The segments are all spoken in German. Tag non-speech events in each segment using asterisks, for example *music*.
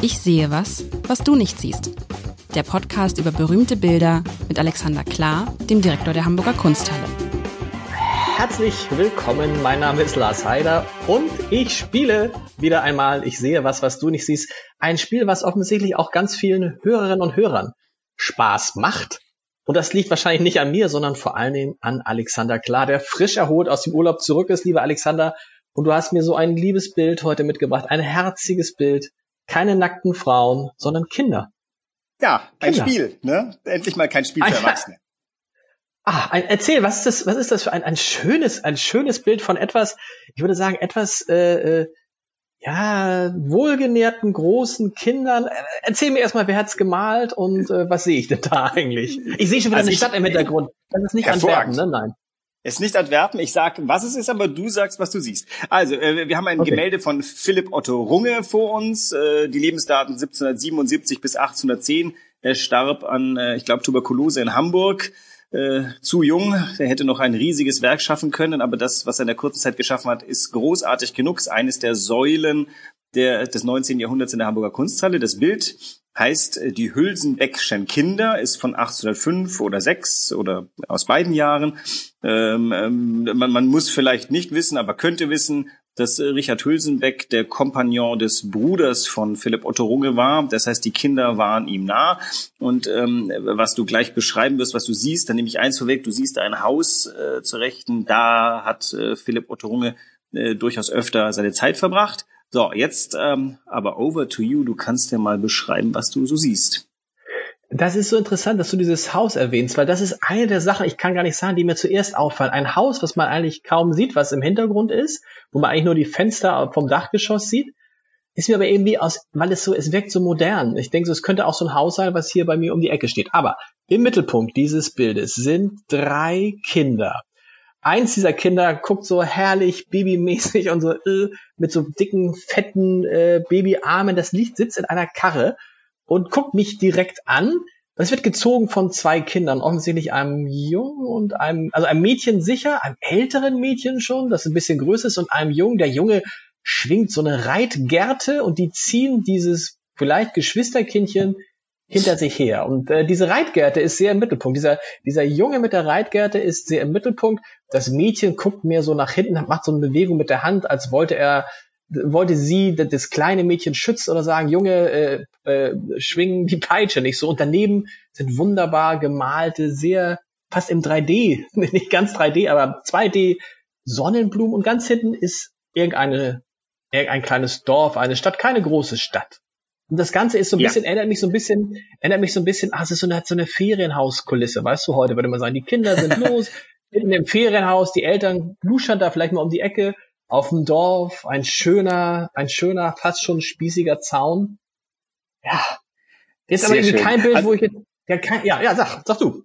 Ich sehe was, was du nicht siehst. Der Podcast über berühmte Bilder mit Alexander Klar, dem Direktor der Hamburger Kunsthalle. Herzlich willkommen, mein Name ist Lars Heider und ich spiele wieder einmal Ich sehe was, was du nicht siehst. Ein Spiel, was offensichtlich auch ganz vielen Hörerinnen und Hörern Spaß macht. Und das liegt wahrscheinlich nicht an mir, sondern vor allen Dingen an Alexander Klar, der frisch erholt aus dem Urlaub zurück ist, lieber Alexander. Und du hast mir so ein liebes Bild heute mitgebracht, ein herziges Bild keine nackten Frauen, sondern Kinder. Ja, ein Kinder. Spiel, ne? Endlich mal kein Spiel für Erwachsene. Ah, ein, erzähl, was ist das, was ist das für ein, ein schönes, ein schönes Bild von etwas, ich würde sagen, etwas, äh, äh, ja, wohlgenährten, großen Kindern. Äh, erzähl mir erstmal, wer hat's gemalt und äh, was sehe ich denn da eigentlich? Ich sehe schon wieder also eine Stadt im Hintergrund. Das ist nicht Antwerpen, ne? Nein. Es ist nicht Antwerpen, ich sag, was es ist, aber du sagst, was du siehst. Also, äh, wir haben ein okay. Gemälde von Philipp Otto Runge vor uns, äh, die Lebensdaten 1777 bis 1810. Er starb an, äh, ich glaube, Tuberkulose in Hamburg. Äh, zu jung, er hätte noch ein riesiges Werk schaffen können, aber das, was er in der kurzen Zeit geschaffen hat, ist großartig genug. Ist eines der Säulen der, des 19. Jahrhunderts in der Hamburger Kunsthalle. Das Bild heißt äh, die Hülsenbeckschen Kinder, ist von 1805 oder 6 oder aus beiden Jahren. Ähm, ähm, man, man muss vielleicht nicht wissen, aber könnte wissen, dass äh, Richard Hülsenbeck der Kompagnon des Bruders von Philipp Otto Runge war. Das heißt, die Kinder waren ihm nah. Und ähm, was du gleich beschreiben wirst, was du siehst, dann nehme ich eins vorweg, du siehst ein Haus äh, zur Rechten, da hat äh, Philipp Otto Runge äh, durchaus öfter seine Zeit verbracht. So, jetzt ähm, aber over to you. Du kannst ja mal beschreiben, was du so siehst. Das ist so interessant, dass du dieses Haus erwähnst, weil das ist eine der Sachen, ich kann gar nicht sagen, die mir zuerst auffallen. Ein Haus, was man eigentlich kaum sieht, was im Hintergrund ist, wo man eigentlich nur die Fenster vom Dachgeschoss sieht, ist mir aber irgendwie aus, weil es so, es wirkt so modern. Ich denke, so, es könnte auch so ein Haus sein, was hier bei mir um die Ecke steht. Aber im Mittelpunkt dieses Bildes sind drei Kinder eins dieser Kinder guckt so herrlich babymäßig und so äh, mit so dicken, fetten äh, Babyarmen. Das Licht sitzt in einer Karre und guckt mich direkt an. Das wird gezogen von zwei Kindern, offensichtlich einem Jungen und einem, also einem Mädchen sicher, einem älteren Mädchen schon, das ein bisschen größer ist, und einem Jungen. Der Junge schwingt so eine Reitgerte und die ziehen dieses vielleicht Geschwisterkindchen hinter sich her. Und äh, diese Reitgerte ist sehr im Mittelpunkt. Dieser, dieser Junge mit der Reitgerte ist sehr im Mittelpunkt. Das Mädchen guckt mir so nach hinten, macht so eine Bewegung mit der Hand, als wollte er, wollte sie das kleine Mädchen schützen oder sagen, Junge, äh, äh, schwingen die Peitsche nicht so. Und daneben sind wunderbar gemalte, sehr fast im 3D, *laughs* nicht ganz 3D, aber 2D Sonnenblumen. Und ganz hinten ist irgendeine, irgendein kleines Dorf, eine Stadt, keine große Stadt. Und das Ganze ist so ein ja. bisschen, erinnert mich so ein bisschen, erinnert mich so ein bisschen, ah, es ist so eine, so eine Ferienhauskulisse, weißt du, heute würde man sagen, die Kinder sind *laughs* los, in dem Ferienhaus, die Eltern luschern da vielleicht mal um die Ecke, auf dem Dorf, ein schöner, ein schöner, fast schon spießiger Zaun. Ja. Ist aber irgendwie schön. kein Bild, also, wo ich jetzt, ja, kein, ja, ja, sag, sag du.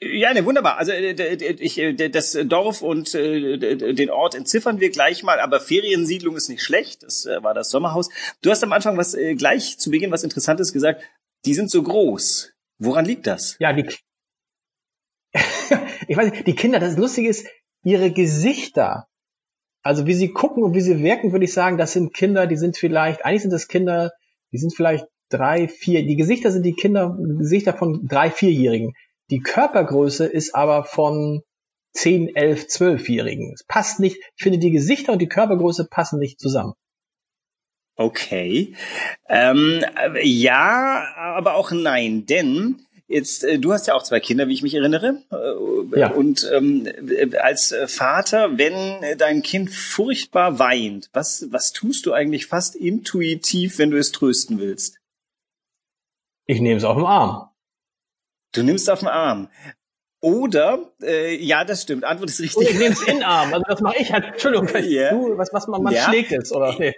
Ja, ne, wunderbar. Also äh, ich, äh, das Dorf und äh, den Ort entziffern wir gleich mal, aber Feriensiedlung ist nicht schlecht. Das war das Sommerhaus. Du hast am Anfang was gleich zu Beginn was Interessantes gesagt. Die sind so groß. Woran liegt das? Ja, die *laughs* ich weiß nicht, die Kinder, das Lustige ist, ihre Gesichter, also wie sie gucken und wie sie wirken, würde ich sagen, das sind Kinder, die sind vielleicht, eigentlich sind das Kinder, die sind vielleicht drei, vier, die Gesichter sind die Kinder, Gesichter von drei, vierjährigen. Die Körpergröße ist aber von 10, 11, 12-Jährigen. Es passt nicht. Ich finde, die Gesichter und die Körpergröße passen nicht zusammen. Okay. Ähm, ja, aber auch nein, denn Jetzt, äh, du hast ja auch zwei Kinder, wie ich mich erinnere. Äh, ja. Und ähm, als Vater, wenn dein Kind furchtbar weint, was, was tust du eigentlich fast intuitiv, wenn du es trösten willst? Ich nehme es auf den Arm. Du nimmst auf den Arm. Oder, äh, ja, das stimmt, Antwort ist richtig. Oder ich nehme es in den Arm, also das mache ich halt, Entschuldigung, yeah. du, was, was man, man yeah. schlägt es, oder? Nee.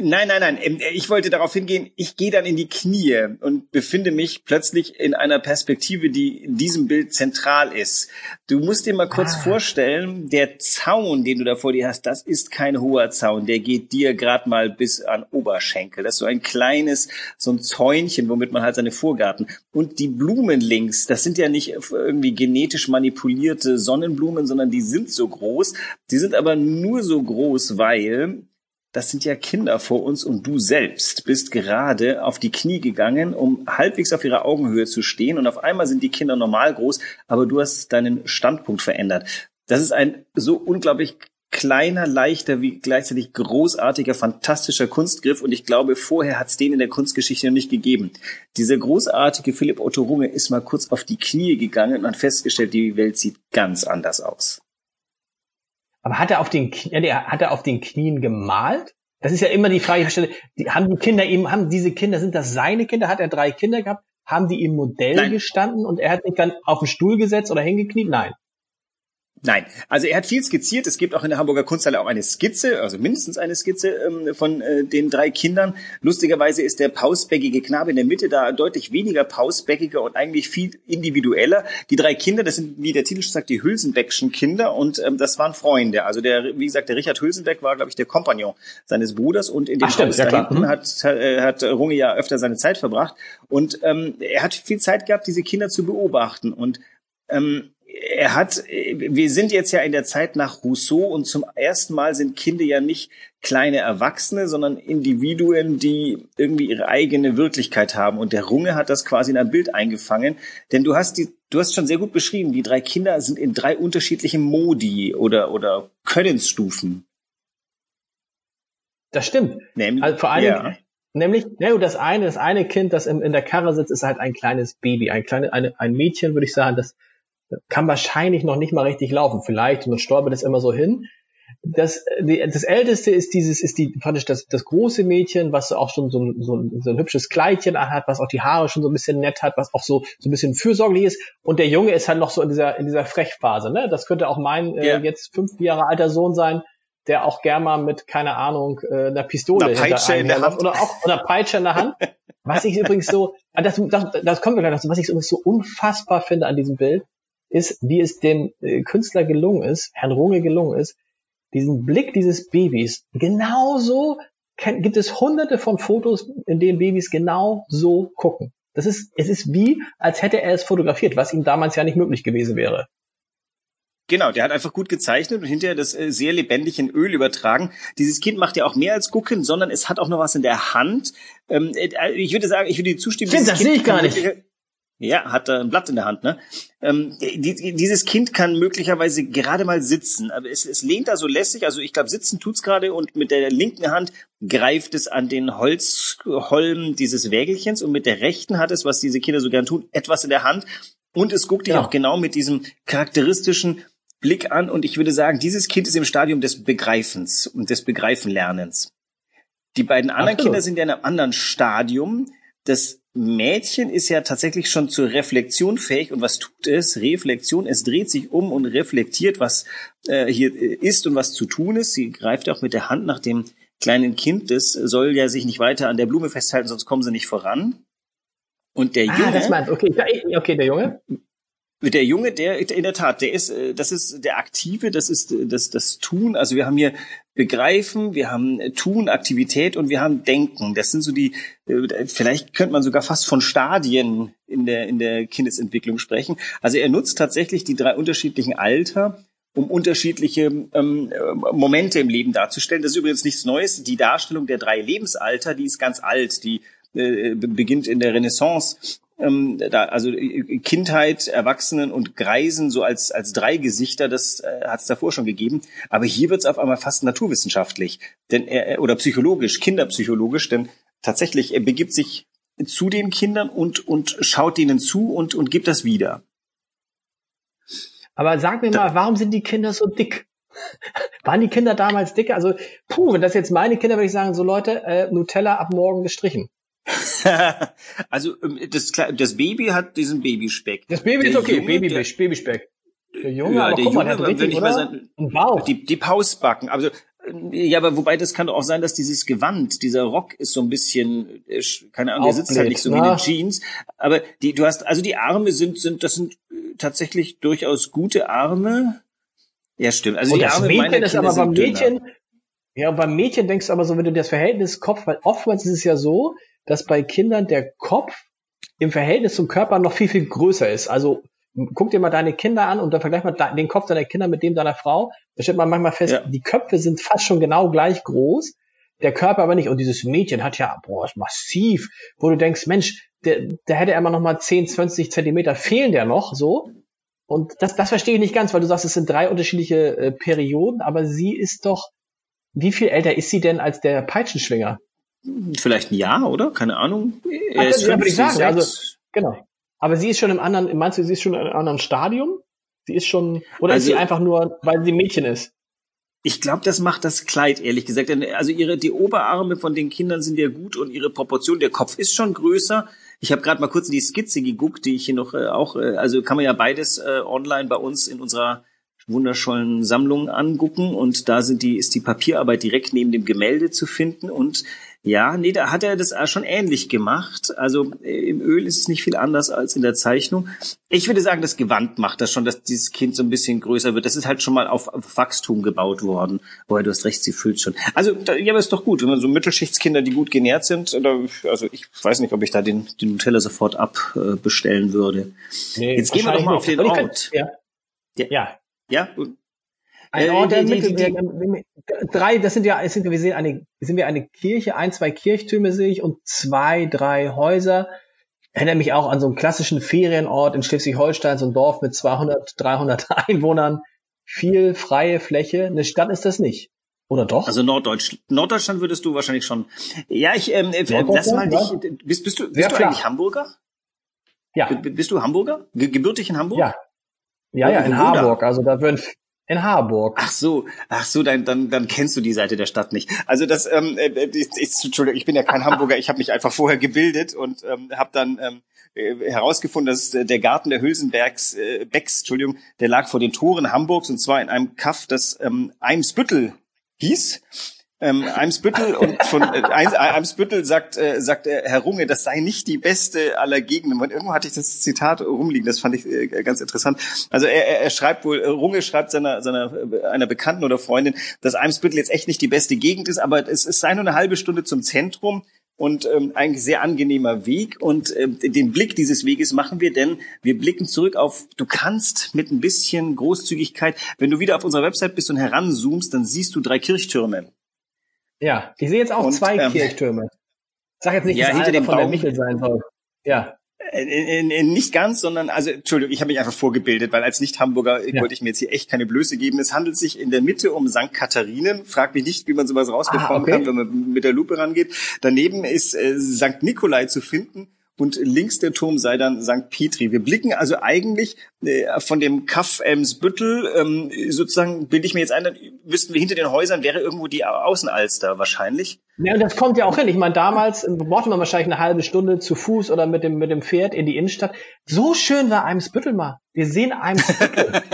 Nein, nein, nein. Ähm, ich wollte darauf hingehen, ich gehe dann in die Knie und befinde mich plötzlich in einer Perspektive, die in diesem Bild zentral ist. Du musst dir mal kurz ah. vorstellen, der Zaun, den du da vor dir hast, das ist kein hoher Zaun. Der geht dir gerade mal bis an Oberschenkel. Das ist so ein kleines, so ein Zäunchen, womit man halt seine Vorgarten. Und die Blumen links, das sind ja nicht irgendwie genetisch manipulierte Sonnenblumen, sondern die sind so groß. Die sind aber nur so groß, weil das sind ja Kinder vor uns und du selbst bist gerade auf die Knie gegangen, um halbwegs auf ihrer Augenhöhe zu stehen und auf einmal sind die Kinder normal groß, aber du hast deinen Standpunkt verändert. Das ist ein so unglaublich kleiner, leichter, wie gleichzeitig großartiger, fantastischer Kunstgriff und ich glaube, vorher hat es den in der Kunstgeschichte noch nicht gegeben. Dieser großartige Philipp Otto Runge ist mal kurz auf die Knie gegangen und hat festgestellt, die Welt sieht ganz anders aus. Aber hat er auf den, hat er auf den Knien gemalt? Das ist ja immer die Frage, die haben die Kinder ihm, haben diese Kinder, sind das seine Kinder? Hat er drei Kinder gehabt? Haben die im Modell Nein. gestanden und er hat sich dann auf den Stuhl gesetzt oder hingekniet? Nein. Nein, also er hat viel skizziert. Es gibt auch in der Hamburger Kunsthalle auch eine Skizze, also mindestens eine Skizze ähm, von äh, den drei Kindern. Lustigerweise ist der pausbäckige Knabe in der Mitte da deutlich weniger pausbäckiger und eigentlich viel individueller. Die drei Kinder, das sind, wie der Titel schon sagt, die Hülsenbeckschen Kinder und ähm, das waren Freunde. Also der, wie gesagt, der Richard Hülsenbeck war, glaube ich, der Kompagnon seines Bruders und in dem Ach, Haus ja, da hinten mhm. hat, äh, hat Runge ja öfter seine Zeit verbracht und ähm, er hat viel Zeit gehabt, diese Kinder zu beobachten und ähm, er hat, wir sind jetzt ja in der Zeit nach Rousseau und zum ersten Mal sind Kinder ja nicht kleine Erwachsene, sondern Individuen, die irgendwie ihre eigene Wirklichkeit haben. Und der Runge hat das quasi in ein Bild eingefangen. Denn du hast die, du hast schon sehr gut beschrieben, die drei Kinder sind in drei unterschiedlichen Modi oder, oder Könnensstufen. Das stimmt. Nämlich, also vor allem, ja. Nämlich, ja, das eine, das eine Kind, das in, in der Karre sitzt, ist halt ein kleines Baby, ein kleines, eine, ein Mädchen, würde ich sagen, das kann wahrscheinlich noch nicht mal richtig laufen. Vielleicht, und dann stolpert es immer so hin. Das, das älteste ist dieses, ist die, praktisch das, das große Mädchen, was auch schon so, so, so ein hübsches Kleidchen anhat, was auch die Haare schon so ein bisschen nett hat, was auch so, so ein bisschen fürsorglich ist. Und der Junge ist halt noch so in dieser, in dieser Frechphase, ne? Das könnte auch mein, äh, jetzt fünf Jahre alter Sohn sein, der auch gern mal mit, keine Ahnung, äh, einer Pistole einer Peitsche in der Hand. oder auch *laughs* oder Peitsche in der Hand. Was ich übrigens so, das, das, das kommen wir gleich noch was ich übrigens so unfassbar finde an diesem Bild, ist, wie es dem äh, Künstler gelungen ist, Herrn Runge gelungen ist, diesen Blick dieses Babys genauso gibt es hunderte von Fotos, in denen Babys genau so gucken. Das ist, es ist wie, als hätte er es fotografiert, was ihm damals ja nicht möglich gewesen wäre. Genau, der hat einfach gut gezeichnet und hinterher das äh, sehr lebendig in Öl übertragen. Dieses Kind macht ja auch mehr als gucken, sondern es hat auch noch was in der Hand. Ähm, äh, ich würde sagen, ich würde dir zustimmen. Stimmt, das sehe ich gar nicht. Ja, hat ein Blatt in der Hand, ne? Ähm, die, dieses Kind kann möglicherweise gerade mal sitzen, aber es, es lehnt da so lässig, also ich glaube, sitzen tut's gerade und mit der linken Hand greift es an den Holzholm dieses Wägelchens und mit der rechten hat es, was diese Kinder so gern tun, etwas in der Hand und es guckt dich ja. auch genau mit diesem charakteristischen Blick an und ich würde sagen, dieses Kind ist im Stadium des Begreifens und des Begreifenlernens. Die beiden anderen Kinder sind ja in einem anderen Stadium. Das Mädchen ist ja tatsächlich schon zur Reflexion fähig. Und was tut es? Reflexion. Es dreht sich um und reflektiert, was äh, hier ist und was zu tun ist. Sie greift auch mit der Hand nach dem kleinen Kind. Das soll ja sich nicht weiter an der Blume festhalten, sonst kommen sie nicht voran. Und der ah, Junge. Das meint, okay, okay, der Junge. Der Junge, der in der Tat, der ist, äh, das ist der Aktive, das ist äh, das, das Tun. Also wir haben hier Begreifen, wir haben äh, Tun, Aktivität und wir haben Denken. Das sind so die, vielleicht könnte man sogar fast von Stadien in der, in der Kindesentwicklung sprechen. Also er nutzt tatsächlich die drei unterschiedlichen Alter, um unterschiedliche ähm, Momente im Leben darzustellen. Das ist übrigens nichts Neues. Die Darstellung der drei Lebensalter, die ist ganz alt. Die äh, beginnt in der Renaissance ähm, da, also äh, Kindheit, Erwachsenen und Greisen so als als drei Gesichter, das äh, hat es davor schon gegeben. Aber hier wird es auf einmal fast naturwissenschaftlich, denn er oder psychologisch, kinderpsychologisch, denn tatsächlich er begibt sich zu den Kindern und und schaut denen zu und und gibt das wieder. Aber sag mir mal, warum sind die Kinder so dick? *laughs* Waren die Kinder damals dicker? Also, puh, wenn das jetzt meine Kinder, würde ich sagen, so Leute, äh, Nutella ab morgen gestrichen. *laughs* also ähm, das, das Baby hat diesen Babyspeck. Das Baby der ist okay, Junge, Babyspeck, Babyspeck. Der Junge, ja, aber der guck Junge, mal, der hat richtig, oder? Sein, wow. Die, die Pausbacken. Also äh, ja, aber wobei das kann doch auch sein, dass dieses Gewand, dieser Rock ist so ein bisschen, äh, keine Ahnung, der sitzt halt nicht so wie eine Jeans. Aber die, du hast, also die Arme sind, sind, das sind äh, tatsächlich durchaus gute Arme. Ja, stimmt. Also Und die Arme Mädchen meiner ist aber beim Mädchen, dünner. Ja, beim Mädchen denkst du aber so, wenn du das Verhältnis Kopf, weil oftmals ist es ja so, dass bei Kindern der Kopf im Verhältnis zum Körper noch viel, viel größer ist. Also guck dir mal deine Kinder an und dann vergleich mal den Kopf deiner Kinder mit dem deiner Frau. Da stellt man manchmal fest, ja. die Köpfe sind fast schon genau gleich groß. der Körper aber nicht. Und dieses Mädchen hat ja, boah, ist massiv, wo du denkst, Mensch, der, der hätte immer noch mal 10, 20 Zentimeter fehlen der noch, so. Und das, das verstehe ich nicht ganz, weil du sagst, es sind drei unterschiedliche äh, Perioden, aber sie ist doch, wie viel älter ist sie denn als der Peitschenschwinger? Vielleicht ein Jahr, oder? Keine Ahnung. Er ist ja, würde ich sagen. Also, genau. Aber sie ist schon im anderen, meinst du, sie ist schon in einem anderen Stadium? Sie ist schon, oder also, ist sie einfach nur, weil sie Mädchen ist? Ich glaube, das macht das Kleid, ehrlich gesagt. Also ihre, die Oberarme von den Kindern sind ja gut und ihre Proportion, der Kopf ist schon größer. Ich habe gerade mal kurz in die Skizze geguckt, die ich hier noch äh, auch, äh, also kann man ja beides äh, online bei uns in unserer wunderschönen Sammlung angucken und da sind die, ist die Papierarbeit direkt neben dem Gemälde zu finden und ja, nee, da hat er das schon ähnlich gemacht. Also äh, im Öl ist es nicht viel anders als in der Zeichnung. Ich würde sagen, das Gewand macht das schon, dass dieses Kind so ein bisschen größer wird. Das ist halt schon mal auf, auf Wachstum gebaut worden. Wobei du hast recht, sie füllt schon. Also da, ja, aber ist doch gut, wenn man so Mittelschichtskinder, die gut genährt sind. Oder, also ich weiß nicht, ob ich da den, den Nutella sofort abbestellen äh, würde. Nee, Jetzt gehen wir doch mal auf den Ort. Ja. Ja. ja. Ja, ein Ort der Mittelmeer. Drei, das sind ja, sind, wir sehen eine, sind wir eine Kirche, ein, zwei Kirchtürme sehe ich und zwei, drei Häuser. Erinnere mich auch an so einen klassischen Ferienort in Schleswig-Holstein, so ein Dorf mit 200, 300 *laughs* Einwohnern. Viel freie Fläche. Eine Stadt ist das nicht. Oder doch? Also Norddeutsch Norddeutschland würdest du wahrscheinlich schon. Ja, ich ähm, äh, lass mal dich. Bist, bist du, bist du eigentlich Hamburger? Ja. Bist du Hamburger? Ge gebürtig in Hamburg? Ja. Ja, ja, in Harburg. Also da würden in Harburg. Ach so, ach so, dann, dann, dann kennst du die Seite der Stadt nicht. Also das, ähm, äh, ich, ich, Entschuldigung, ich bin ja kein *laughs* Hamburger, ich habe mich einfach vorher gebildet und ähm, habe dann ähm, äh, herausgefunden, dass der Garten der Hülsenbergs, äh, Becks, Entschuldigung, der lag vor den Toren Hamburgs und zwar in einem Kaff, das ähm, Eimsbüttel hieß ähm, Eimsbüttel und von äh, Eimsbüttel sagt äh, sagt äh, Herr Runge, das sei nicht die beste aller Gegenden. Und irgendwo hatte ich das Zitat rumliegen, das fand ich äh, ganz interessant. Also er, er, er schreibt wohl, Runge schreibt seiner seiner äh, einer Bekannten oder Freundin, dass Eimsbüttel jetzt echt nicht die beste Gegend ist, aber es, es sei nur eine halbe Stunde zum Zentrum und ähm, eigentlich sehr angenehmer Weg. Und ähm, den Blick dieses Weges machen wir, denn wir blicken zurück auf, du kannst mit ein bisschen Großzügigkeit, wenn du wieder auf unserer Website bist und heranzoomst, dann siehst du drei Kirchtürme. Ja, ich sehe jetzt auch und, zwei ähm, Kirchtürme. Sag jetzt nicht, ja, dass hinter dem von der Michel sein soll. Ja. In, in, in, nicht ganz, sondern also Entschuldigung, ich habe mich einfach vorgebildet, weil als Nicht-Hamburger ja. wollte ich mir jetzt hier echt keine Blöße geben. Es handelt sich in der Mitte um St. Katharinen. Frag mich nicht, wie man sowas rausbekommen ah, okay. kann, wenn man mit der Lupe rangeht. Daneben ist äh, St. Nikolai zu finden und links der Turm sei dann St. Petri. Wir blicken also eigentlich äh, von dem Kaff Emsbüttel, ähm, sozusagen, bilde ich mir jetzt ein, dann wüssten wir hinter den Häusern wäre irgendwo die Außenalster wahrscheinlich. Ja, und das kommt ja auch hin. Ich meine, damals brauchte man wahrscheinlich eine halbe Stunde zu Fuß oder mit dem, mit dem Pferd in die Innenstadt. So schön war Eimsbüttel mal. Wir sehen Eimsbüttel. *laughs*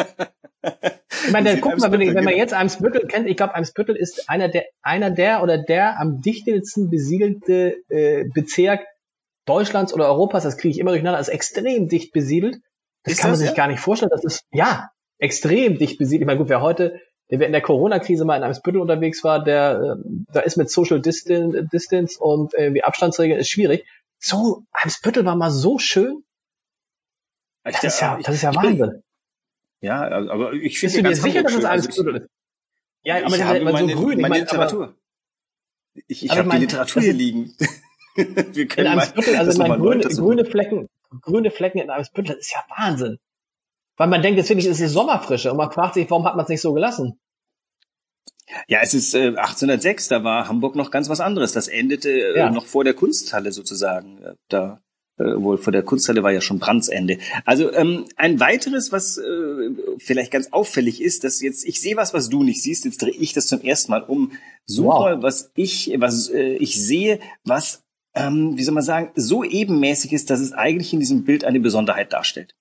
Ich meine, guck mal, wenn, wenn man jetzt Eimsbüttel kennt, ich glaube, Eimsbüttel ist einer der, einer der oder der am dichtesten besiedelte äh, Bezirk Deutschlands oder Europas, das kriege ich immer durcheinander, ist extrem dicht besiedelt. Das ist kann das, man sich ja? gar nicht vorstellen. Das ist, ja, extrem dicht besiedelt. Ich meine, gut, wer heute, der in der Corona-Krise mal in einem Spüttel unterwegs war, der, äh, da ist mit Social Distance, Distance und irgendwie Abstandsregeln ist schwierig. So, Eimsbüttel war mal so schön. Das, ist ja, das ist ja Wahnsinn. Bin, ja, aber ich finde Bist du dir sicher, dass es Eimsbüttel ist? Ja, aber ich habe meine, so grün. Meine ich mein, Literatur. Aber, ich ich habe die Literatur hier liegen. *laughs* Wir können in Eimsbüttel, also mein grüne, grüne Flecken, grüne Flecken in Eimsbüttel, das ist ja Wahnsinn. Weil man denkt, jetzt wirklich, es ist Sommerfrische und man fragt sich, warum hat man es nicht so gelassen? Ja, es ist äh, 1806, da war Hamburg noch ganz was anderes. Das endete äh, ja. noch vor der Kunsthalle sozusagen. Da äh, wohl vor der Kunsthalle war ja schon Brandsende. Also ähm, ein weiteres, was äh, vielleicht ganz auffällig ist, dass jetzt ich sehe was, was du nicht siehst. Jetzt drehe ich das zum ersten Mal um. Such wow. mal, was ich was äh, ich sehe, was ähm, wie soll man sagen, so ebenmäßig ist, dass es eigentlich in diesem Bild eine Besonderheit darstellt.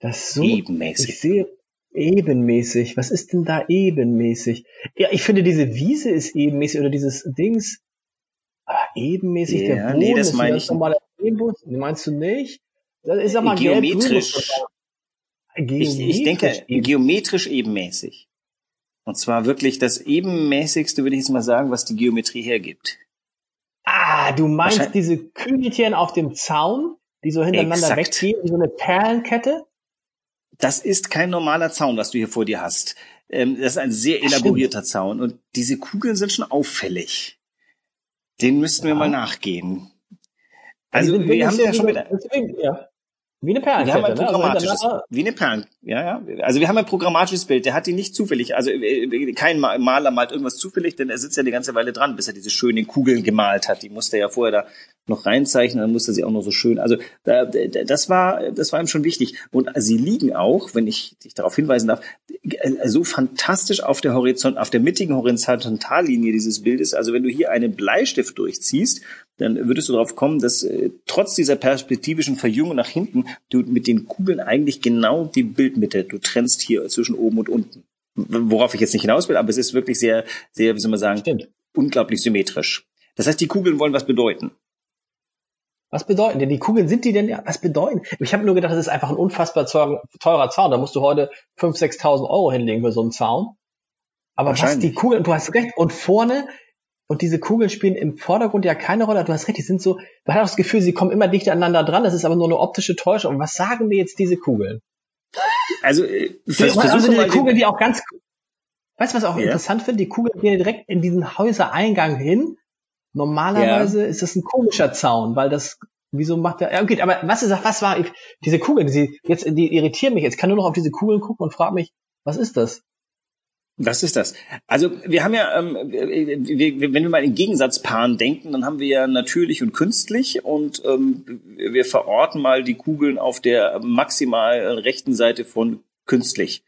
Das so ebenmäßig. Ich sehe ebenmäßig. Was ist denn da ebenmäßig? Ja, ich finde diese Wiese ist ebenmäßig oder dieses Dings. Aber ebenmäßig ja, der Boden nee, das meine ich. Normaler Regenbogen. Meinst du nicht? Das ist aber geometrisch. Geometrisch ich, ich denke eben. geometrisch ebenmäßig. Und zwar wirklich das ebenmäßigste, würde ich jetzt mal sagen, was die Geometrie hergibt. Ah, du meinst diese Kügelchen auf dem Zaun, die so hintereinander Exakt. weggehen, wie so eine Perlenkette? Das ist kein normaler Zaun, was du hier vor dir hast. Ähm, das ist ein sehr elaborierter Zaun und diese Kugeln sind schon auffällig. Den müssten wir mal nachgehen. Also wir haben ja schon mit, ja. Wie eine Perlenkette, wir haben ein programmatisches, ne? also wie eine Perlen, ja, ja. Also wir haben ein programmatisches Bild, der hat die nicht zufällig. Also äh, kein Maler malt irgendwas zufällig, denn er sitzt ja die ganze Weile dran, bis er diese schönen Kugeln gemalt hat. Die musste er ja vorher da noch reinzeichnen, dann musste sie auch noch so schön. Also das war, das war ihm schon wichtig. Und sie liegen auch, wenn ich dich darauf hinweisen darf, so fantastisch auf der Horizont, auf der mittigen Horizontallinie dieses Bildes. Also wenn du hier einen Bleistift durchziehst dann würdest du darauf kommen, dass äh, trotz dieser perspektivischen Verjüngung nach hinten du mit den Kugeln eigentlich genau die Bildmitte, du trennst hier zwischen oben und unten. Worauf ich jetzt nicht hinaus will, aber es ist wirklich sehr, sehr, wie soll man sagen, Stimmt. unglaublich symmetrisch. Das heißt, die Kugeln wollen was bedeuten. Was bedeuten denn? Die Kugeln sind die denn, was bedeuten? Ich habe nur gedacht, das ist einfach ein unfassbar teurer Zaun. Da musst du heute 5.000, 6.000 Euro hinlegen für so einen Zaun. Aber was die Kugeln, du hast recht, und vorne und diese Kugeln spielen im Vordergrund ja keine Rolle. Du hast recht, die sind so, man hat das Gefühl, sie kommen immer dichter aneinander dran. Das ist aber nur eine optische Täuschung. Was sagen mir jetzt diese Kugeln? Also, äh, vers also diese Kugeln, die auch ganz, weißt du, was ich auch ja. interessant finde? Die Kugeln gehen direkt in diesen Häusereingang hin. Normalerweise ja. ist das ein komischer Zaun, weil das, wieso macht der, ja, okay, aber was ist, was war, diese Kugeln, die, jetzt, die irritieren mich jetzt. Ich kann nur noch auf diese Kugeln gucken und frage mich, was ist das? Was ist das? Also wir haben ja, ähm, wir, wenn wir mal in Gegensatzpaaren denken, dann haben wir ja natürlich und künstlich und ähm, wir verorten mal die Kugeln auf der maximal rechten Seite von künstlich.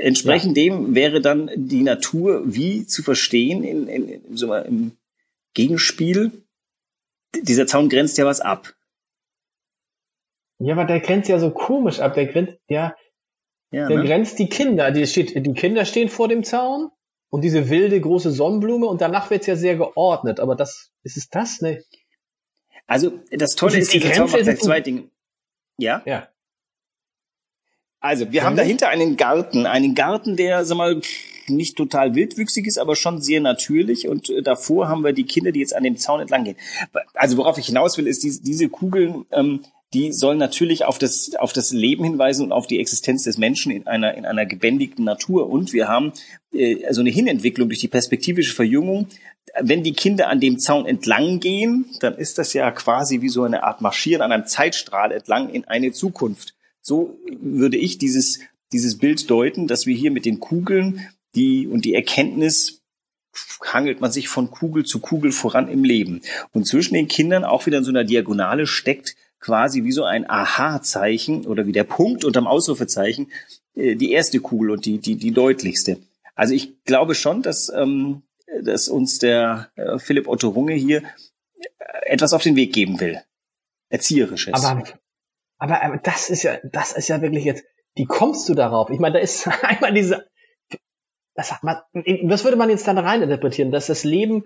Entsprechend ja. dem wäre dann die Natur wie zu verstehen in, in, in so mal im Gegenspiel. Dieser Zaun grenzt ja was ab. Ja, aber der grenzt ja so komisch ab. Der grenzt, ja, ja, der ne? grenzt die Kinder. Die, steht, die Kinder stehen vor dem Zaun und diese wilde große Sonnenblume und danach wird's ja sehr geordnet. Aber das, ist es das, ne? Also das Tolle ist, ist dieser Zaun macht gleich zwei Dinge. Ja? Ja. Also wir ja, haben dahinter einen Garten, einen Garten, der, sag mal, nicht total wildwüchsig ist, aber schon sehr natürlich. Und äh, davor haben wir die Kinder, die jetzt an dem Zaun entlang gehen. Also worauf ich hinaus will, ist, diese, diese Kugeln ähm, die sollen natürlich auf das, auf das Leben hinweisen und auf die Existenz des Menschen in einer, in einer gebändigten Natur. Und wir haben äh, also eine Hinentwicklung durch die perspektivische Verjüngung. Wenn die Kinder an dem Zaun entlang gehen, dann ist das ja quasi wie so eine Art Marschieren an einem Zeitstrahl entlang in eine Zukunft. So würde ich dieses, dieses Bild deuten, dass wir hier mit den Kugeln die, und die Erkenntnis hangelt man sich von Kugel zu Kugel voran im Leben. Und zwischen den Kindern auch wieder in so einer Diagonale steckt quasi wie so ein Aha-Zeichen oder wie der Punkt unterm Ausrufezeichen äh, die erste Kugel und die, die, die deutlichste. Also ich glaube schon, dass, ähm, dass uns der äh, Philipp Otto Runge hier äh, etwas auf den Weg geben will. Erzieherisches. Aber, aber, aber das ist ja, das ist ja wirklich jetzt, wie kommst du darauf? Ich meine, da ist *laughs* einmal diese, das, hat man, was würde man jetzt dann reininterpretieren, dass das Leben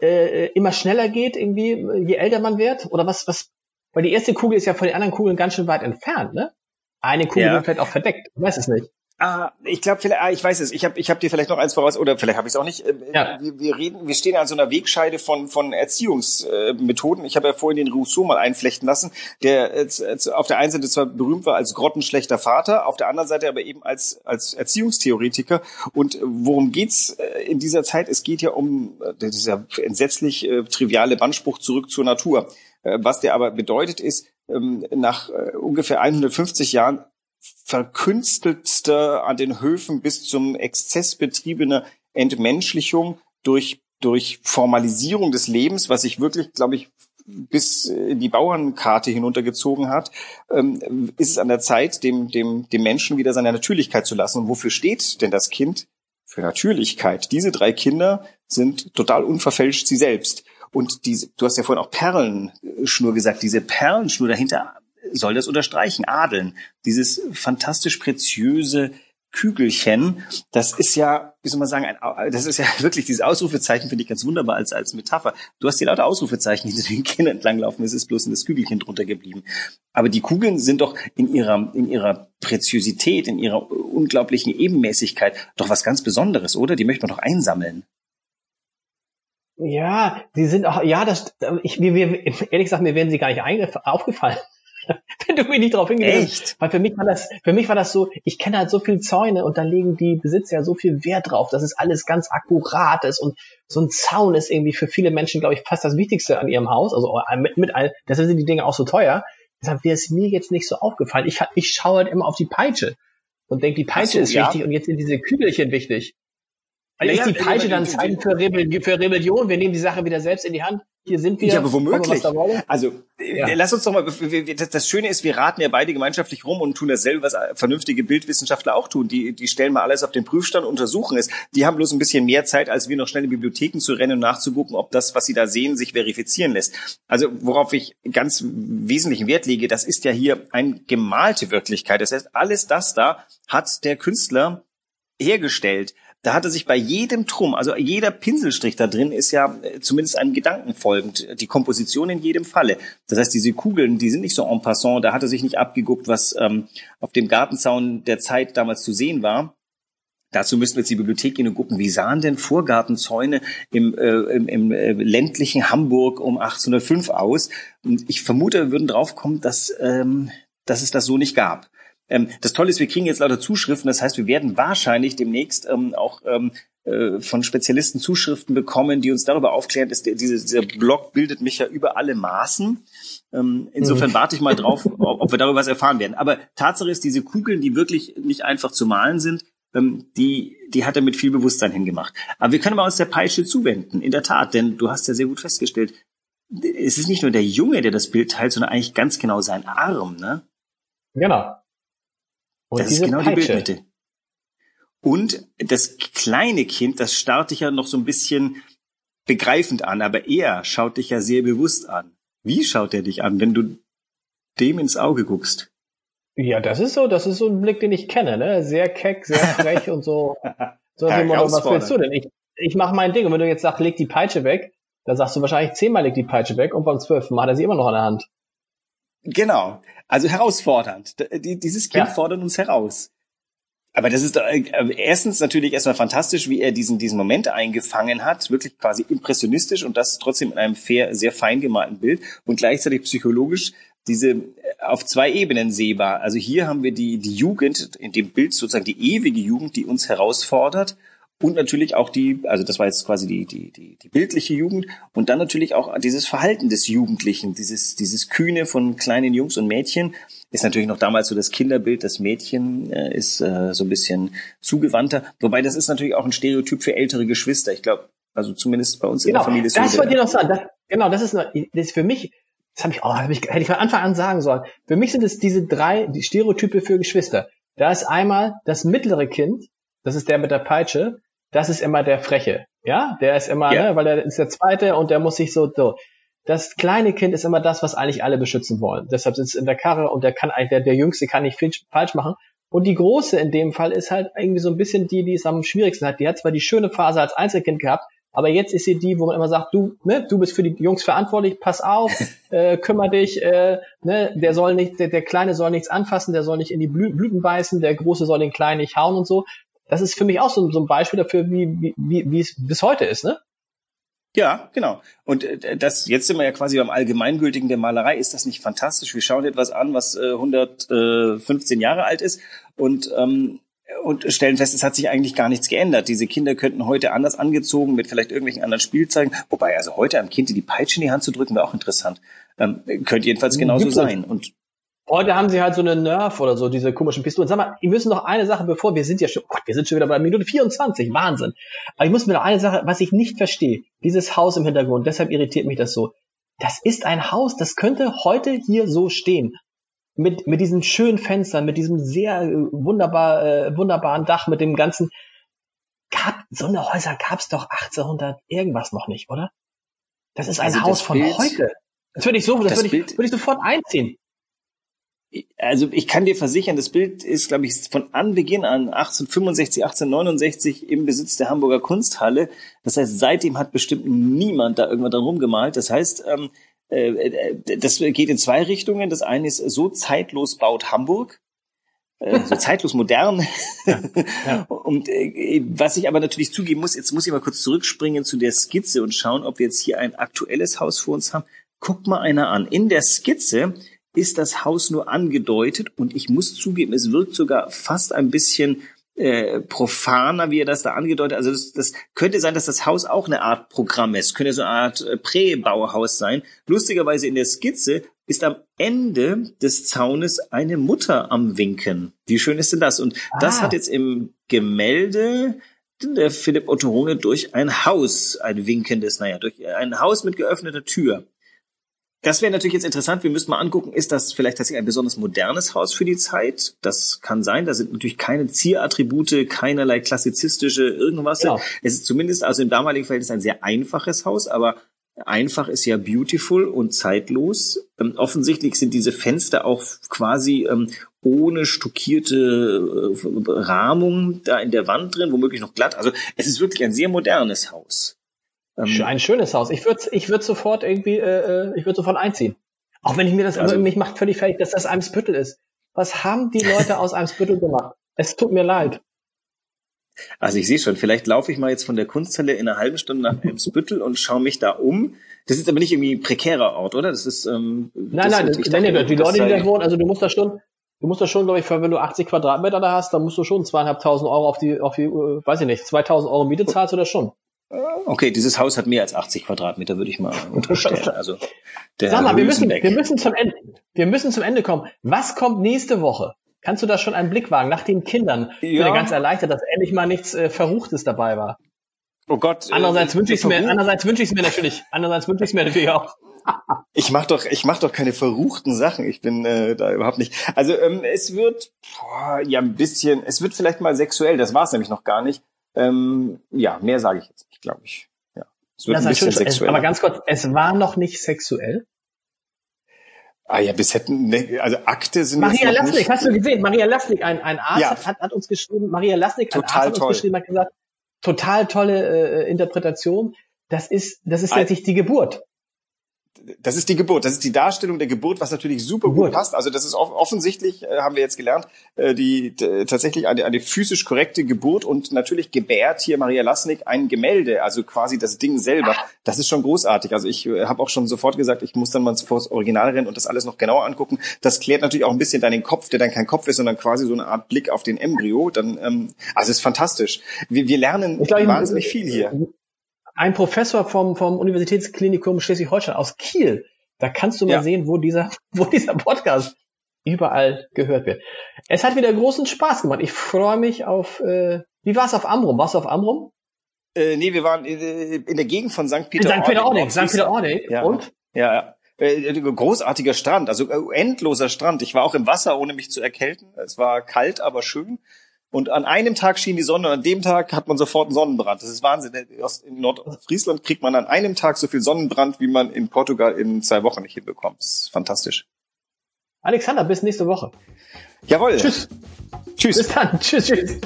äh, immer schneller geht, irgendwie, je älter man wird? Oder was, was, weil die erste Kugel ist ja von den anderen Kugeln ganz schön weit entfernt, ne? Eine Kugel ja. wird vielleicht auch verdeckt. Ich weiß es nicht. Ah, ich glaube, vielleicht, ah, ich weiß es. Ich habe, ich hab dir vielleicht noch eins voraus oder vielleicht habe ich es auch nicht. Ähm, ja. Wir, wir, reden, wir stehen an so einer Wegscheide von von Erziehungsmethoden. Ich habe ja vorhin den Rousseau mal einflechten lassen, der auf der einen Seite zwar berühmt war als grottenschlechter Vater, auf der anderen Seite aber eben als als Erziehungstheoretiker. Und worum geht's äh, in dieser Zeit? Es geht ja um äh, dieser entsetzlich äh, triviale Bandspruch zurück zur Natur. Äh, was der aber bedeutet ist, ähm, nach äh, ungefähr 150 Jahren verkünsteltste an den Höfen bis zum Exzess betriebene Entmenschlichung durch, durch Formalisierung des Lebens, was sich wirklich, glaube ich, bis in die Bauernkarte hinuntergezogen hat, ähm, ist es an der Zeit, dem, dem, dem Menschen wieder seine Natürlichkeit zu lassen. Und wofür steht denn das Kind? Für Natürlichkeit. Diese drei Kinder sind total unverfälscht sie selbst. Und diese, du hast ja vorhin auch Perlenschnur gesagt, diese Perlenschnur dahinter soll das unterstreichen, adeln. Dieses fantastisch preziöse Kügelchen, das ist ja, wie soll man sagen, ein, das ist ja *laughs* wirklich dieses Ausrufezeichen, finde ich ganz wunderbar als, als Metapher. Du hast hier lauter Ausrufezeichen, die den Kindern entlanglaufen, es ist bloß in das Kügelchen drunter geblieben. Aber die Kugeln sind doch in ihrer, in ihrer Preziosität, in ihrer unglaublichen Ebenmäßigkeit doch was ganz Besonderes, oder? Die möchte man doch einsammeln. Ja, sie sind auch, ja, das, ich, mir, mir, ehrlich gesagt, mir wären sie gar nicht aufgefallen. *laughs* wenn du mich nicht darauf hingewiesen hast. Weil für mich war das, für mich war das so, ich kenne halt so viele Zäune und da legen die Besitzer ja so viel Wert drauf, dass es alles ganz akkurat ist und so ein Zaun ist irgendwie für viele Menschen, glaube ich, fast das Wichtigste an ihrem Haus. Also äh, mit, mit all, deshalb sind die Dinge auch so teuer. Deshalb wäre es mir jetzt nicht so aufgefallen. Ich, ich schaue halt immer auf die Peitsche und denke, die Peitsche so, ist ja. wichtig und jetzt sind diese Kügelchen wichtig. Weil naja, ist die Peitsche dann Zeichen für, Rebell für Rebellion? Wir nehmen die Sache wieder selbst in die Hand. Hier sind wir. Ja, aber womöglich. Also, ja. Äh, lass uns doch mal, das Schöne ist, wir raten ja beide gemeinschaftlich rum und tun dasselbe, was vernünftige Bildwissenschaftler auch tun. Die, die stellen mal alles auf den Prüfstand, untersuchen es. Die haben bloß ein bisschen mehr Zeit, als wir noch schnell in Bibliotheken zu rennen und nachzugucken, ob das, was sie da sehen, sich verifizieren lässt. Also, worauf ich ganz wesentlichen Wert lege, das ist ja hier eine gemalte Wirklichkeit. Das heißt, alles das da hat der Künstler hergestellt da hat er sich bei jedem Trumm, also jeder Pinselstrich da drin ist ja äh, zumindest einem Gedanken folgend, die Komposition in jedem Falle. Das heißt, diese Kugeln, die sind nicht so en passant, da hat er sich nicht abgeguckt, was ähm, auf dem Gartenzaun der Zeit damals zu sehen war. Dazu müssen wir jetzt die Bibliothek gehen und gucken, wie sahen denn Vorgartenzäune im, äh, im, im äh, ländlichen Hamburg um 1805 aus? Und ich vermute, wir würden draufkommen, dass, ähm, dass es das so nicht gab. Ähm, das Tolle ist, wir kriegen jetzt lauter Zuschriften. Das heißt, wir werden wahrscheinlich demnächst ähm, auch ähm, äh, von Spezialisten Zuschriften bekommen, die uns darüber aufklären, dass der, diese, dieser Blog bildet mich ja über alle Maßen. Ähm, insofern mhm. warte ich mal drauf, *laughs* ob, ob wir darüber was erfahren werden. Aber Tatsache ist, diese Kugeln, die wirklich nicht einfach zu malen sind, ähm, die, die hat er mit viel Bewusstsein hingemacht. Aber wir können mal uns der Peitsche zuwenden, in der Tat, denn du hast ja sehr gut festgestellt, es ist nicht nur der Junge, der das Bild teilt, sondern eigentlich ganz genau sein Arm, ne? Genau. Und das ist genau Peitsche. die Bildmitte. Und das kleine Kind, das starrt dich ja noch so ein bisschen begreifend an, aber er schaut dich ja sehr bewusst an. Wie schaut er dich an, wenn du dem ins Auge guckst? Ja, das ist so, das ist so ein Blick, den ich kenne, ne? Sehr keck, sehr *laughs* frech und so. So ja, Motto, was willst du denn? Ich, ich mache mein Ding. Und wenn du jetzt sagst, leg die Peitsche weg, dann sagst du wahrscheinlich zehnmal leg die Peitsche weg und beim zwölften Mal hat er sie immer noch an der Hand. Genau. Also herausfordernd. Dieses Kind ja. fordert uns heraus. Aber das ist äh, erstens natürlich erstmal fantastisch, wie er diesen, diesen Moment eingefangen hat. Wirklich quasi impressionistisch und das trotzdem in einem fair, sehr fein gemalten Bild und gleichzeitig psychologisch diese äh, auf zwei Ebenen sehbar. Also hier haben wir die, die Jugend, in dem Bild sozusagen die ewige Jugend, die uns herausfordert und natürlich auch die, also das war jetzt quasi die, die, die, die bildliche Jugend und dann natürlich auch dieses Verhalten des Jugendlichen, dieses, dieses Kühne von kleinen Jungs und Mädchen, ist natürlich noch damals so das Kinderbild, das Mädchen äh, ist äh, so ein bisschen zugewandter, wobei das ist natürlich auch ein Stereotyp für ältere Geschwister. Ich glaube, also zumindest bei uns genau, in der Familie ist das wollte ich noch sagen. Das, genau, das ist, das ist für mich, das habe ich, oh, hab ich, hätte ich von Anfang an sagen sollen. Für mich sind es diese drei die Stereotype für Geschwister. Da ist einmal das mittlere Kind, das ist der mit der Peitsche, das ist immer der Freche. Ja, der ist immer, ja. ne, weil er ist der Zweite und der muss sich so, so. Das kleine Kind ist immer das, was eigentlich alle beschützen wollen. Deshalb sitzt in der Karre und der kann eigentlich, der, der Jüngste kann nicht viel falsch machen. Und die Große in dem Fall ist halt irgendwie so ein bisschen die, die es am schwierigsten hat. Die hat zwar die schöne Phase als Einzelkind gehabt, aber jetzt ist sie die, wo man immer sagt, du, ne, du bist für die Jungs verantwortlich, pass auf, *laughs* äh, kümmere dich, äh, ne, der soll nicht, der, der Kleine soll nichts anfassen, der soll nicht in die Blü Blüten beißen, der Große soll den Kleinen nicht hauen und so das ist für mich auch so, so ein Beispiel dafür, wie, wie, wie es bis heute ist, ne? Ja, genau. Und äh, das jetzt sind wir ja quasi beim Allgemeingültigen der Malerei. Ist das nicht fantastisch? Wir schauen etwas an, was äh, 115 Jahre alt ist und ähm, und stellen fest, es hat sich eigentlich gar nichts geändert. Diese Kinder könnten heute anders angezogen mit vielleicht irgendwelchen anderen Spielzeugen. Wobei also heute einem Kind die Peitsche in die Hand zu drücken wäre auch interessant. Ähm, könnte jedenfalls genauso sein. Und Heute haben sie halt so eine Nerf oder so, diese komischen Pistolen. Sag mal, wir müssen noch eine Sache, bevor wir sind ja schon, Gott, wir sind schon wieder bei Minute 24, Wahnsinn. Aber ich muss mir noch eine Sache, was ich nicht verstehe, dieses Haus im Hintergrund, deshalb irritiert mich das so. Das ist ein Haus, das könnte heute hier so stehen. Mit, mit diesen schönen Fenstern, mit diesem sehr äh, wunderbar, äh, wunderbaren Dach, mit dem ganzen, gab, so eine Häuser gab's doch 1800 irgendwas noch nicht, oder? Das ist ein also Haus von Bild, heute. Das würde ich so, das, das würde ich, würde ich sofort einziehen also ich kann dir versichern, das Bild ist, glaube ich, von Anbeginn an 1865, 1869 im Besitz der Hamburger Kunsthalle. Das heißt, seitdem hat bestimmt niemand da irgendwann dran rumgemalt. Das heißt, ähm, äh, das geht in zwei Richtungen. Das eine ist, so zeitlos baut Hamburg. Äh, so *laughs* zeitlos modern. Ja, ja. *laughs* Und äh, was ich aber natürlich zugeben muss, jetzt muss ich mal kurz zurückspringen zu der Skizze und schauen, ob wir jetzt hier ein aktuelles Haus vor uns haben. Guck mal einer an. In der Skizze ist das Haus nur angedeutet und ich muss zugeben, es wirkt sogar fast ein bisschen äh, profaner, wie er das da angedeutet. Also das, das könnte sein, dass das Haus auch eine Art Programm ist, könnte so eine Art äh, Präbauhaus sein. Lustigerweise in der Skizze ist am Ende des Zaunes eine Mutter am Winken. Wie schön ist denn das? Und ah. das hat jetzt im Gemälde der Philipp Otto Runge durch ein Haus, ein winkendes, naja, durch ein Haus mit geöffneter Tür. Das wäre natürlich jetzt interessant. Wir müssen mal angucken, ist das vielleicht tatsächlich ein besonders modernes Haus für die Zeit? Das kann sein. Da sind natürlich keine Zierattribute, keinerlei klassizistische irgendwas. Genau. Es ist zumindest also im damaligen Verhältnis ein sehr einfaches Haus, aber einfach ist ja beautiful und zeitlos. Ähm, offensichtlich sind diese Fenster auch quasi ähm, ohne stuckierte äh, Rahmung da in der Wand drin, womöglich noch glatt. Also es ist wirklich ein sehr modernes Haus. Ähm, ein schönes Haus. Ich würde ich würd sofort irgendwie, äh, äh ich würde sofort einziehen. Auch wenn ich mir das, also, mich macht völlig fertig, dass das Eimsbüttel ist. Was haben die Leute aus Eimsbüttel gemacht? Es tut mir leid. Also ich sehe schon, vielleicht laufe ich mal jetzt von der Kunsthalle in einer halben Stunde nach Eimsbüttel und schaue mich da um. Das ist aber nicht irgendwie ein prekärer Ort, oder? Das ist ähm, Nein, das, nein, das, dachte, die, die Leute, die da wohnen, also du musst da schon, du musst da schon, glaube ich, wenn du 80 Quadratmeter da hast, dann musst du schon zweieinhalbtausend Euro auf die, auf die, äh, weiß ich nicht, 2000 Euro Miete zahlst du das schon. Okay, dieses Haus hat mehr als 80 Quadratmeter, würde ich mal unterstellen. *laughs* Also der Sag mal, wir müssen, wir müssen zum Ende, wir müssen zum Ende kommen. Was kommt nächste Woche? Kannst du da schon einen Blick wagen nach den Kindern? Ja. Ich bin ganz erleichtert, dass endlich mal nichts äh, Verruchtes dabei war. Oh Gott. Äh, andererseits äh, wünsche ich es mir, andererseits wünsche ich es mir natürlich, andererseits wünsche ich es mir natürlich auch. *laughs* ich mach doch, ich mach doch keine verruchten Sachen. Ich bin äh, da überhaupt nicht. Also ähm, es wird, boah, ja ein bisschen, es wird vielleicht mal sexuell. Das war es nämlich noch gar nicht. Ähm, ja, mehr sage ich jetzt glaube ich. Ja, es wird das ein bisschen sexuell. Aber ganz kurz, es war noch nicht sexuell. Ah ja, bis hätten, ne, also Akte sind Maria Lasnik, hast du gesehen? Maria Lasnik, ein, ein Arzt, ja. hat, hat uns geschrieben, Maria Lasnik, ein Arzt hat uns geschrieben, hat gesagt, total tolle äh, Interpretation. Das ist, das ist letztlich die Geburt das ist die Geburt, das ist die Darstellung der Geburt, was natürlich super Geburt. gut passt. Also das ist offensichtlich, äh, haben wir jetzt gelernt, äh, die tatsächlich eine, eine physisch korrekte Geburt und natürlich gebärt hier Maria Lasnik ein Gemälde, also quasi das Ding selber. Das ist schon großartig. Also ich äh, habe auch schon sofort gesagt, ich muss dann mal vor das Original rennen und das alles noch genauer angucken. Das klärt natürlich auch ein bisschen deinen Kopf, der dann kein Kopf ist, sondern quasi so eine Art Blick auf den Embryo. Dann, ähm, also es ist fantastisch. Wir, wir lernen glaub, wahnsinnig viel hier ein Professor vom, vom Universitätsklinikum Schleswig-Holstein aus Kiel. Da kannst du mal ja. sehen, wo dieser, *laughs* wo dieser Podcast überall gehört wird. Es hat wieder großen Spaß gemacht. Ich freue mich auf, äh, wie war es auf Amrum? Warst du auf Amrum? Äh, nee, wir waren in, äh, in der Gegend von St. Peter-Ording. St. Peter-Ording, St. Peter-Ording. Ja. Und? Ja, ja. Äh, großartiger Strand, also äh, endloser Strand. Ich war auch im Wasser, ohne mich zu erkälten. Es war kalt, aber schön. Und an einem Tag schien die Sonne und an dem Tag hat man sofort einen Sonnenbrand. Das ist Wahnsinn. In Nordfriesland kriegt man an einem Tag so viel Sonnenbrand, wie man in Portugal in zwei Wochen nicht hinbekommt. Das ist fantastisch. Alexander, bis nächste Woche. Jawohl. Tschüss. Tschüss. Bis dann. Tschüss, tschüss.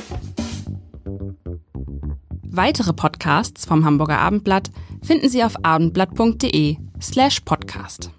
Weitere Podcasts vom Hamburger Abendblatt finden Sie auf abendblatt.de slash podcast.